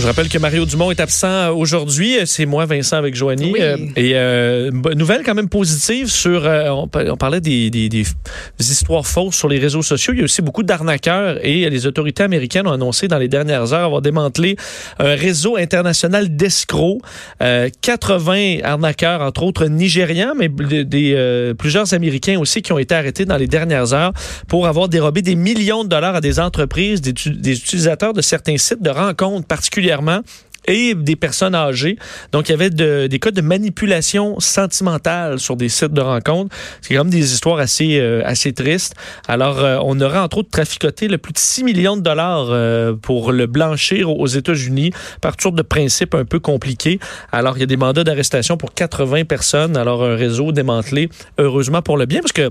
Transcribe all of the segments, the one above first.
Je rappelle que Mario Dumont est absent aujourd'hui. C'est moi, Vincent, avec Joanie. Oui. Euh, et euh, nouvelle quand même positive sur... euh, on, pa- on parlait des, des- des histoires fausses sur les réseaux sociaux. Il y a aussi beaucoup d'arnaqueurs et les autorités américaines ont annoncé dans les dernières heures avoir démantelé un réseau international d'escrocs. Euh, 80 arnaqueurs, entre autres nigérians, mais des, euh, plusieurs Américains aussi qui ont été arrêtés dans les dernières heures pour avoir dérobé des millions de dollars à des entreprises, des, des utilisateurs de certains sites de rencontres particulièrement et des personnes âgées. Donc, il y avait de- des cas de manipulation sentimentale sur des sites de rencontres. C'est quand même des histoires assez, euh, assez tristes. Alors, euh, on aurait entre autres traficoté le plus de 6 millions de dollars euh, pour le blanchir aux États-Unis par sortes de principes un peu compliqués. Alors, il y a des mandats d'arrestation pour 80 personnes. Alors, un réseau démantelé, heureusement pour le bien, parce que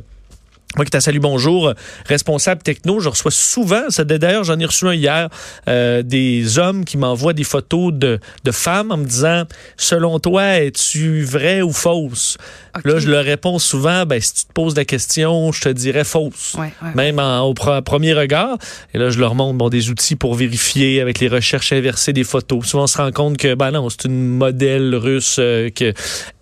moi qui à Salut Bonjour, responsable techno, je reçois souvent, ça, d'ailleurs j'en ai reçu un hier, euh, des hommes qui m'envoient des photos de, de femmes en me disant, selon toi, es-tu vraie ou fausse? Là, je leur réponds souvent, ben, si tu te poses la question, je te dirais fausse. Ouais, ouais. Même en- au pre- premier regard. Et là, je leur montre bon, des outils pour vérifier avec les recherches inversées des photos. Souvent, on se rend compte que, ben non, c'est une modèle russe euh, que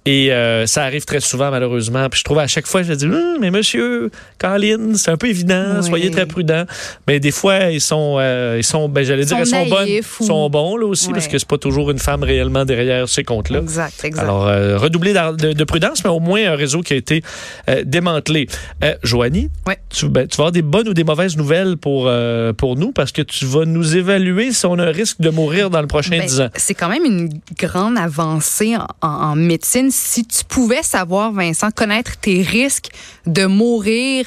et euh, ça arrive très souvent, malheureusement. Puis je trouve à chaque fois, je dis, Hum, mais monsieur, Colin, c'est un peu évident, Oui. soyez très prudent. Mais des fois, ils sont, euh, ils sont ben, j'allais dire, Ils ils sont bonnes, ou- sont bons là aussi, parce que c'est pas toujours une femme réellement derrière ces comptes-là. Exact, exact. Alors, euh, redoubler de, de prudence, mais au moins un réseau qui a été euh, démantelé. Euh, Joanie, tu, ben, tu vas avoir des bonnes ou des mauvaises nouvelles pour, euh, pour nous parce que tu vas nous évaluer si on a un risque de mourir dans le prochain Ben, 10 ans. C'est quand même une grande avancée en médecine. Si tu pouvais savoir, Vincent, connaître tes risques de mourir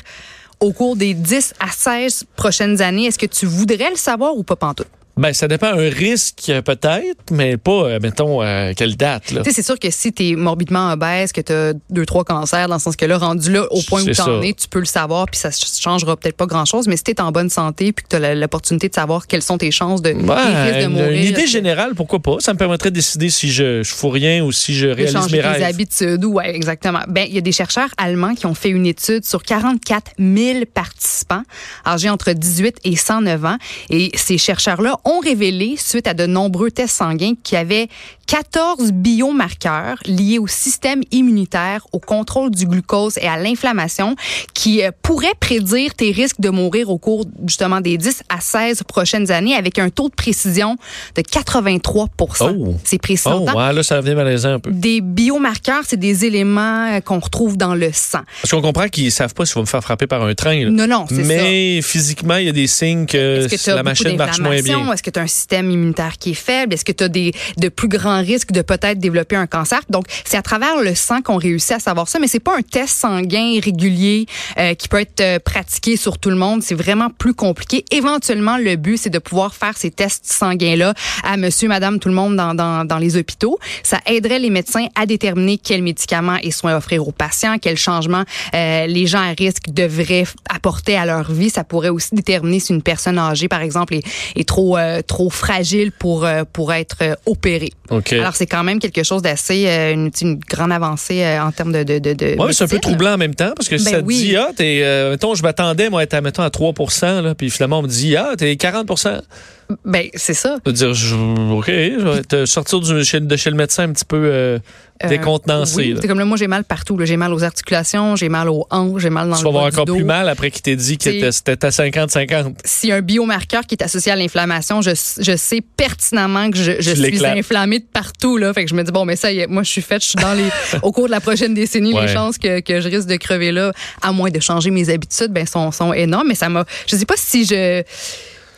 au cours des 10 à 16 prochaines années, est-ce que tu voudrais le savoir ou pas pantoute? Ben, ça dépend. Un risque, euh, peut-être, mais pas, euh, mettons, euh, quelle date. Là. Tu sais, c'est sûr que si tu es morbidement obèse, que tu as deux, trois cancers, dans le sens que là, rendu là, au point où tu en es, tu peux le savoir, puis ça ch- changera peut-être pas grand-chose. Mais si tu es en bonne santé, puis que tu as l'opportunité de savoir quelles sont tes chances de, tes risques Ouais, de mourir. une idée que- générale, pourquoi pas? Ça me permettrait de décider si je, fous rien ou si je de réalise changer mes rêves. habitudes. Ouais, exactement. Ben, il y a des chercheurs allemands qui ont fait une étude sur 44 000 participants âgés entre 18 et 109 ans. Et ces chercheurs-là ont révélé, suite à de nombreux tests sanguins, qu'il y avait 14 biomarqueurs liés au système immunitaire, au contrôle du glucose et à l'inflammation qui euh, pourraient prédire tes risques de mourir au cours justement des 10 à 16 prochaines années avec un taux de précision de 83 Oh. C'est précis. Oh, ouais, là, ça devient malaisant un peu. des biomarqueurs, c'est des éléments euh, qu'on retrouve dans le sang. Parce qu'on comprend qu'ils savent pas si vont me faire frapper par un train. là. Non, non, c'est ça. Mais physiquement, il y a des signes que, la machine marche moins bien. Est-ce que tu as un système immunitaire qui est faible? Est-ce que tu as des, de plus grands risques de peut-être développer un cancer? Donc, c'est à travers le sang qu'on réussit à savoir ça, mais c'est pas un test sanguin régulier euh, qui peut être euh, pratiqué sur tout le monde. C'est vraiment plus compliqué. Éventuellement, le but, c'est de pouvoir faire ces tests sanguins-là à monsieur, madame, tout le monde dans, dans, dans les hôpitaux. Ça aiderait les médecins à déterminer quels médicaments et soins offrir aux patients, quels changements euh, les gens à risque devraient apporter à leur vie. Ça pourrait aussi déterminer si une personne âgée, par exemple, est, est trop euh, trop fragile pour euh, pour être euh, opérée. OK. Alors c'est quand même quelque chose d'assez euh, une, une grande avancée euh, en termes de de de. de Ouais, c'est un peu troublant en même temps parce que si Ben ça te dit, ah, t'es, euh, mettons, je m'attendais, moi, à être à, mettons, à 3 là, puis finalement, on me dit, ah, t'es 40 Ben c'est ça. Veux dire, je- OK, je vais te sortir du, de chez le médecin un petit peu euh, Euh, décontenancé. oui, là. c'est comme là, moi j'ai mal partout. J'ai mal aux articulations, j'ai mal aux hanches, j'ai mal dans Tu le vas avoir encore plus mal après qu'il t'ait dit que c'était à 50-50. s'il y a un biomarqueur qui est associé à l'inflammation, je, je sais pertinemment que je, je Tu suis inflammée de partout. Là. Fait que je me dis, bon, mais ça y est, moi, je suis faite. Je suis dans les. au cours de la prochaine décennie, Ouais. les chances que, que je risque de crever là, à moins de changer mes habitudes, ben, sont, sont énormes. Mais ça m'a. Je sais pas si je.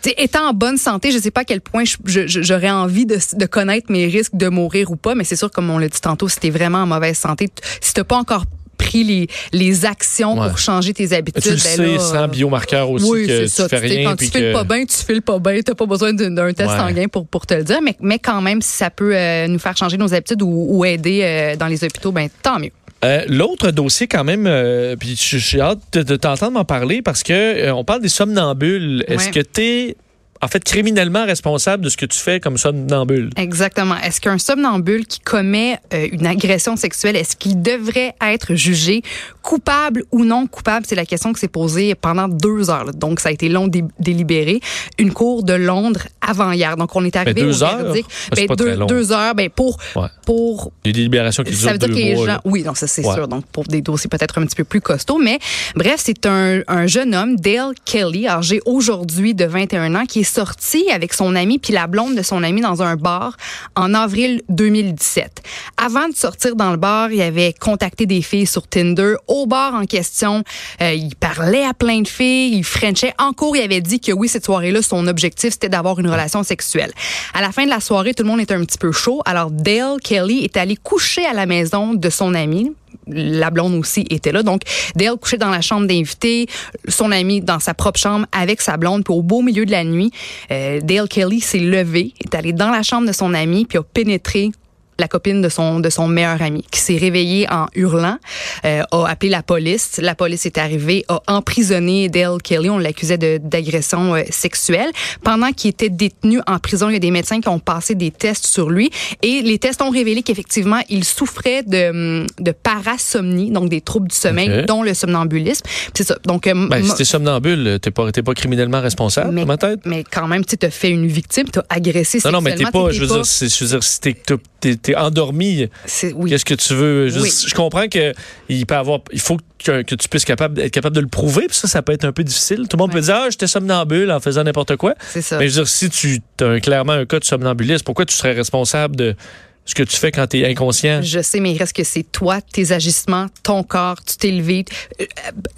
T'sais, étant en bonne santé, je sais pas à quel point j'aurais envie de, de connaître mes risques de mourir ou pas, mais c'est sûr, comme on l'a dit tantôt, si t'es vraiment en mauvaise santé, si t'as pas encore pris les, les actions Ouais. pour changer tes habitudes, Tu le ben sais, là, sans biomarqueur aussi, oui, que c'est tu ça. fais rien. quand puis tu files que- pas bien, tu files pas bien. T'as pas besoin d'un d'un test Ouais. sanguin pour, pour te le dire. Mais, mais quand même, si ça peut euh, nous faire changer nos habitudes ou, ou aider euh, dans les hôpitaux, ben tant mieux. Euh, L'autre dossier quand même, euh, puis je- j'ai hâte de, de t'entendre m'en parler parce que euh, on parle des somnambules. Est-ce Ouais. que tu es en fait, criminellement responsable de ce que tu fais comme somnambule. Exactement. Est-ce qu'un somnambule qui commet euh, une agression sexuelle, est-ce qu'il devrait être jugé coupable ou non coupable? C'est la question qui s'est posée pendant deux heures. là. Donc, ça a été long dé- délibéré. Une cour de Londres avant hier. Donc, on est arrivé deux au heures? verdict. Ben, c'est Ben, pas très deux, long. deux heures, ben, pour, Ouais. pour Des délibérations qui ça durent veut dire deux que les mois. gens, là. oui, donc ça c'est Ouais. sûr. Donc pour des dossiers peut-être un petit peu plus costauds, mais bref, c'est un, un jeune homme, Dale Kelly, âgé aujourd'hui de 21 ans, qui est sorti avec son ami puis la blonde de son ami dans un bar en avril 2017. Avant de sortir dans le bar, il avait contacté des filles sur Tinder. Au bar en question, euh, il parlait à plein de filles, il frenchait. En cours, il avait dit que oui, cette soirée-là, son objectif, c'était d'avoir une relation sexuelle. À la fin de la soirée, tout le monde était un petit peu chaud. Alors Dale Kelly est allé coucher à la maison de son ami. La blonde aussi était là. Donc, Dale couchait dans la chambre d'invité, son ami dans sa propre chambre avec sa blonde. Puis au beau milieu de la nuit, euh, Dale Kelly s'est levé, est allé dans la chambre de son ami, puis a pénétré la copine de son de son meilleur ami qui s'est réveillée en hurlant euh, a appelé la police. La police est arrivée a emprisonné Dale Kelly. On l'accusait de d'agression euh, sexuelle. Pendant qu'il était détenu en prison il y a des médecins qui ont passé des tests sur lui. Et les tests ont révélé qu'effectivement il souffrait de hum, de parasomnie donc des troubles du sommeil dont le somnambulisme. C'est ça. Donc euh, Ben, si t'es somnambule, t'es pas, t'es pas criminellement responsable, mais, ma tête. mais quand même, tu as fait une victime, tu as agressé Non, non, mais t'es pas, je veux dire, c'est- je veux dire, si t'es, t'es, t'es endormi, oui. qu'est-ce que tu veux? Je, Oui. je comprends que il peut avoir, il faut que, que tu puisses capable, être capable de le prouver, puis ça, ça peut être un peu difficile. Tout le monde Ouais. peut dire, ah, j'étais somnambule en faisant n'importe quoi. C'est ça. Mais je veux dire, si tu as clairement un cas de somnambulisme, pourquoi tu serais responsable de ce que tu fais quand t'es inconscient? Je sais, mais il reste que c'est toi, tes agissements, ton corps, tu t'es levé. Euh,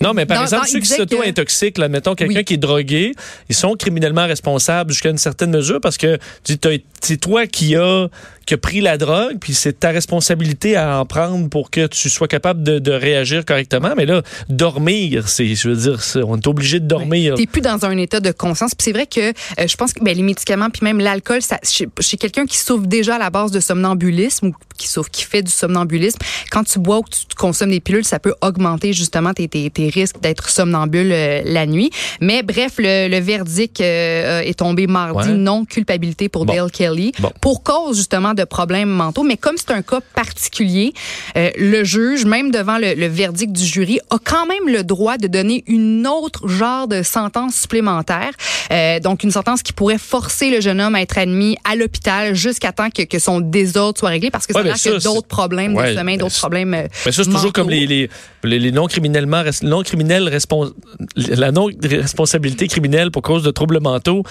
Non, mais par exemple, dans- ceux qui que- s'auto-intoxiquent, là, mettons quelqu'un Oui. qui est drogué, ils sont criminellement responsables jusqu'à une certaine mesure parce que tu- c'est toi qui as, qui a pris la drogue, puis c'est ta responsabilité à en prendre pour que tu sois capable de, de réagir correctement. Mais là, dormir, c'est, je veux dire, on est obligé de dormir. T'es plus dans un état de conscience. Puis c'est vrai que euh, je pense que ben, les médicaments puis même l'alcool, ça, chez, chez quelqu'un qui souffre déjà à la base de somnambulisme ou qui souffre, qui fait du somnambulisme, quand tu bois ou que tu consommes des pilules, ça peut augmenter justement tes, tes, tes risques d'être somnambule euh, la nuit. Mais bref, le, le verdict euh, est tombé mardi, Ouais. non culpabilité pour Bon. Dale Kelly, Bon. pour cause justement de problèmes mentaux. Mais comme c'est un cas particulier, euh, le juge, même devant le, le verdict du jury, a quand même le droit de donner une autre genre de sentence supplémentaire. Euh, donc, une sentence qui pourrait forcer le jeune homme à être admis à l'hôpital jusqu'à temps que, que son désordre soit réglé parce que Ouais, ça que d'autres problèmes Ouais, de sommeil, d'autres problèmes euh, Mais ça, c'est toujours comme les, les, les, les non criminellement res- non criminels respons- la non responsabilité criminelle pour cause de troubles mentaux.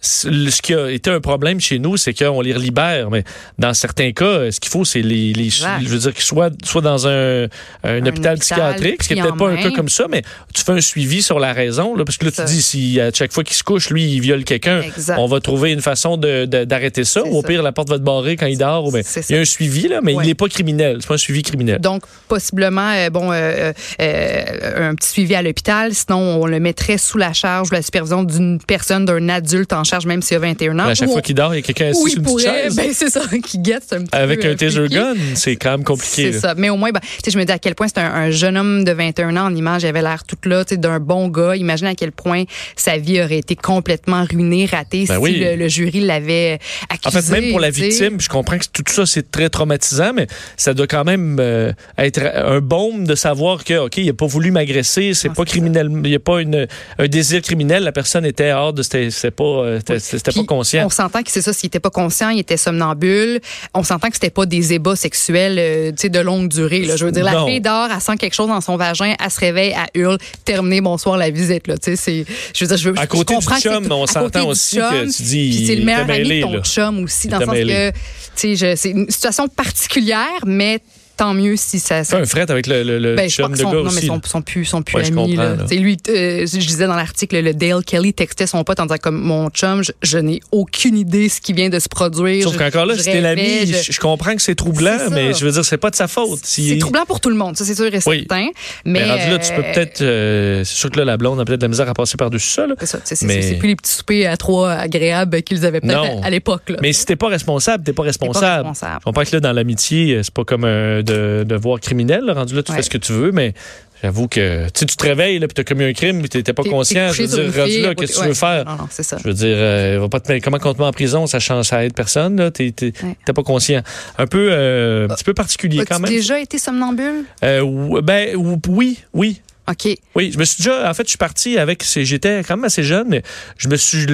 Ce qui a été un problème chez nous, c'est qu'on les libère. Mais dans certains cas, ce qu'il faut, c'est les, je veux dire qu'ils soient soit dans un, un, hôpital hôpital psychiatrique, ce qui n'est peut-être pas un cas comme ça, mais tu fais un suivi sur la raison, là, parce que là, tu dis si à chaque fois qu'il se couche, lui, il viole quelqu'un, on va trouver une façon de- de- d'arrêter ça. Ou au ça. pire, la porte va te barrer quand il dort. Il y a un suivi, là, mais Ouais. il n'est pas criminel. C'est pas un suivi criminel. Donc, possiblement, euh, bon, euh, euh, un petit suivi à l'hôpital. Sinon, on le mettrait sous la charge ou la supervision d'une personne, d'un adulte en charge, même s'il a 21 ans. À chaque Ou fois qu'il dort, il y a quelqu'un assis sur une petite pourrait, chaise. ben c'est ça, qui guette, un petit Avec peu, un taser gun, c'est quand même compliqué. C'est ça. Mais au moins, ben, je me dis à quel point c'est un, un jeune homme de 21 ans en image. Il avait l'air tout là, tu sais, d'un bon gars. Imagine à quel point sa vie aurait été complètement ruinée, ratée Ben si oui. le, le jury l'avait En accusé. fait, même pour la victime, je comprends que tout ça, c'est très traumatisant, mais ça doit quand même euh, être un baume de savoir que, OK, il n'a pas voulu m'agresser, c'est Non, pas criminel, il n'y a pas une, un désir criminel, la personne était hors de, c'était c'était pas, euh, c'était pas conscient. On s'entend que c'est ça, s'il était pas conscient, il était somnambule. On s'entend que c'était pas des ébats sexuels, euh, tu sais, de longue durée. Là. Je veux dire, la fille dort, elle sent quelque chose dans son vagin, elle se réveille, elle hurle, terminé, bonsoir la visite. Là, tu sais, c'est, je veux dire, je, À je côté du chum, on à s'entend aussi chum, que tu dis, c'est le meilleur était ami mêlé, de ton là. chum aussi, Il dans le sens mêlé. que, tu sais, je- c'est une situation particulière, mais tant mieux si ça. C'est un fret avec le, le, le Ben, chum de que son, gars non, mais sont, sont plus, sont plus Ouais, amis. là. lui, euh, je disais dans l'article, le Dale Kelly textait son pote en disant comme mon chum, je, je n'ai aucune idée ce qui vient de se produire. Sauf qu'encore là, t'es l'ami, je- comprends que c'est troublant, ça. mais je veux dire, c'est pas de sa faute. Si- C'est troublant pour tout le monde, ça c'est sûr et Oui. certain. Mais, Mais rendu là, tu peux euh, peut-être. euh, c'est sûr que là, la blonde a peut-être de la misère à passer par-dessus ça. là. C'est ça, Mais- c'est plus les petits soupers à trois agréables qu'ils avaient peut-être à, à l'époque. Mais si t'es pas responsable, t'es pas responsable. Je comprends que là, dans l'amitié, euh, c'est pas comme un de, devoir criminel. Rendu là, tu Ouais. fais ce que tu veux, mais J'avoue que tu tu te réveilles, puis t'as commis un crime, puis t'étais pas T'es- conscient. Je veux dire, rendu là, qu'est-ce que tu veux faire? Non, non, c'est ça. Je veux dire, euh, va pas te comment qu'on te met en prison, ça change, ça aide personne, là. T'es, t'es- Ouais. pas conscient. Un peu, euh, un petit peu particulier quand même. déjà été somnambule? Euh, ben, ou- oui, oui. OK. Oui, je me suis déjà, en fait, je suis parti avec, j'étais quand même assez jeune, mais je me suis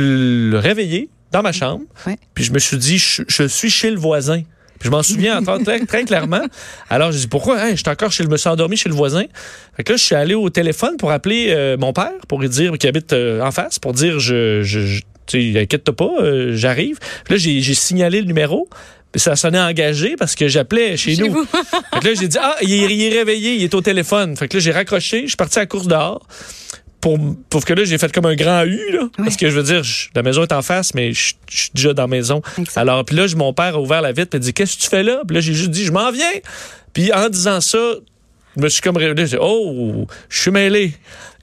réveillé dans ma chambre, Ouais. puis je me suis dit, je, je suis chez le voisin. Puis je m'en souviens très, très clairement. Alors, je dis, pourquoi? Hein, je suis encore chez le, me suis endormi chez le voisin. Fait que là, je suis allé au téléphone pour appeler euh, mon père, pour lui dire, qui habite euh, en face, pour dire, je, je, je- tu sais, inquiète-toi pas, euh, j'arrive. Là, j'ai signalé le numéro. Ça sonnait engagé parce que j'appelais chez, Chez nous. vous. Fait que là, j'ai dit, ah, il est, il est réveillé, il est au téléphone. Fait que là, j'ai raccroché, je suis parti à la course dehors. Pour, pour que là, j'ai fait comme un grand U, là. Parce que je veux dire, je- la maison est en face, mais je, je suis déjà dans la maison. Alors, puis là, mon père a ouvert la vitre, puis dit, qu'est-ce que tu fais là? Puis là, j'ai juste dit, je m'en viens. Puis en disant ça, je me suis comme réveillé. Oh, je suis mêlé.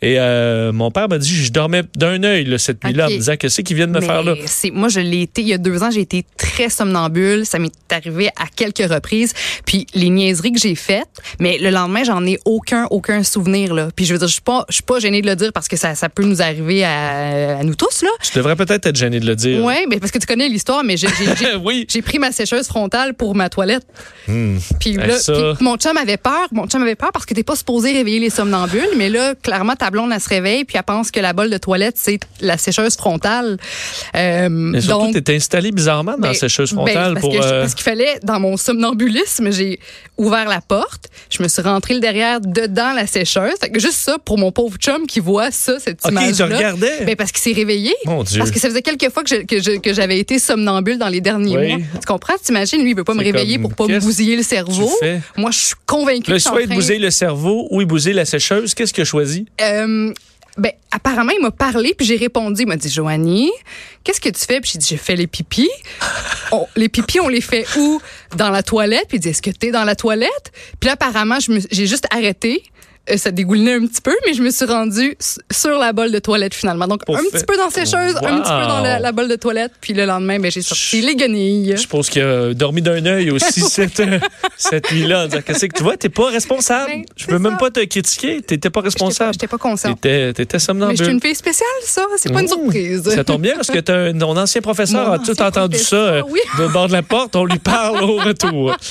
Et euh, mon père m'a dit, je dormais d'un œil là, cette nuit-là, en Ok. me disant, qu'est-ce qu'ils viennent de me Mais faire là? moi je l'ai été il y a deux ans j'ai été très somnambule ça m'est arrivé à quelques reprises puis les niaiseries que j'ai faites mais le lendemain j'en ai aucun aucun souvenir là puis je veux dire je suis pas je suis pas gênée de le dire parce que ça, ça peut nous arriver à, à nous tous là Je devrais peut-être être gêné de le dire. ouais mais parce que tu connais l'histoire mais j'ai oui. pris ma sécheuse frontale pour ma toilette. Puis Eh, là, ça. puis mon chum avait peur. Mon chum avait peur parce que t'es pas supposé réveiller les somnambules. Mais là, clairement, ta blonde, elle se réveille puis elle pense que la bolle de toilette, c'est la sécheuse frontale. Euh, Mais surtout, donc, t'es installé bizarrement dans ben, la sécheuse ben, frontale parce pour. que je- euh, parce qu'il fallait, dans mon somnambulisme, j'ai ouvert la porte, je me suis rentrée le derrière dedans la sécheuse. Fait que juste ça, pour mon pauvre chum qui voit ça, cette Ok, image tu regardais? Ben, parce qu'il s'est réveillé. Mon Dieu. Parce que ça faisait quelques fois que je- que je- que j'avais été somnambule dans les derniers Oui. mois. Tu comprends? T'imagines, lui, il veut pas me C'est réveiller comme, pour pas me bousiller le cerveau. Moi, je suis convaincue Là, que je suis en de bouser le cerveau ou il bouser la sécheuse, qu'est-ce qu'il a choisi? Euh, ben, apparemment, il m'a parlé, puis j'ai répondu. Il m'a dit, Joanie, qu'est-ce que tu fais? Puis j'ai dit, j'ai fait les pipis. On- les pipis, on les fait où? Dans la toilette. Puis il dit, est-ce que t'es dans la toilette? Puis là, apparemment, j'ai juste arrêté. Euh, ça dégoulinait un petit peu, mais je me suis rendue sur la bolle de toilette finalement. Donc, Pour un fait- petit peu dans sécheuse, un Wow. petit peu dans la, la bolle de toilette. Puis le lendemain, ben, j'ai sorti les guenilles. Je suppose qu'il a dormi d'un œil aussi cette, euh, cette nuit-là. en disant, que tu vois? T'es pas responsable. Ben, Je peux même ça. pas te critiquer. T'étais pas pas, responsable. j'étais pas consciente. T'étais, t'étais Mais je suis somnambule. une fille spéciale, ça. C'est pas une surprise. Ça tombe bien parce que un- ton ancien professeur Mon a tout entendu ça professeur, euh, oui. de bord de la porte. On lui parle au retour.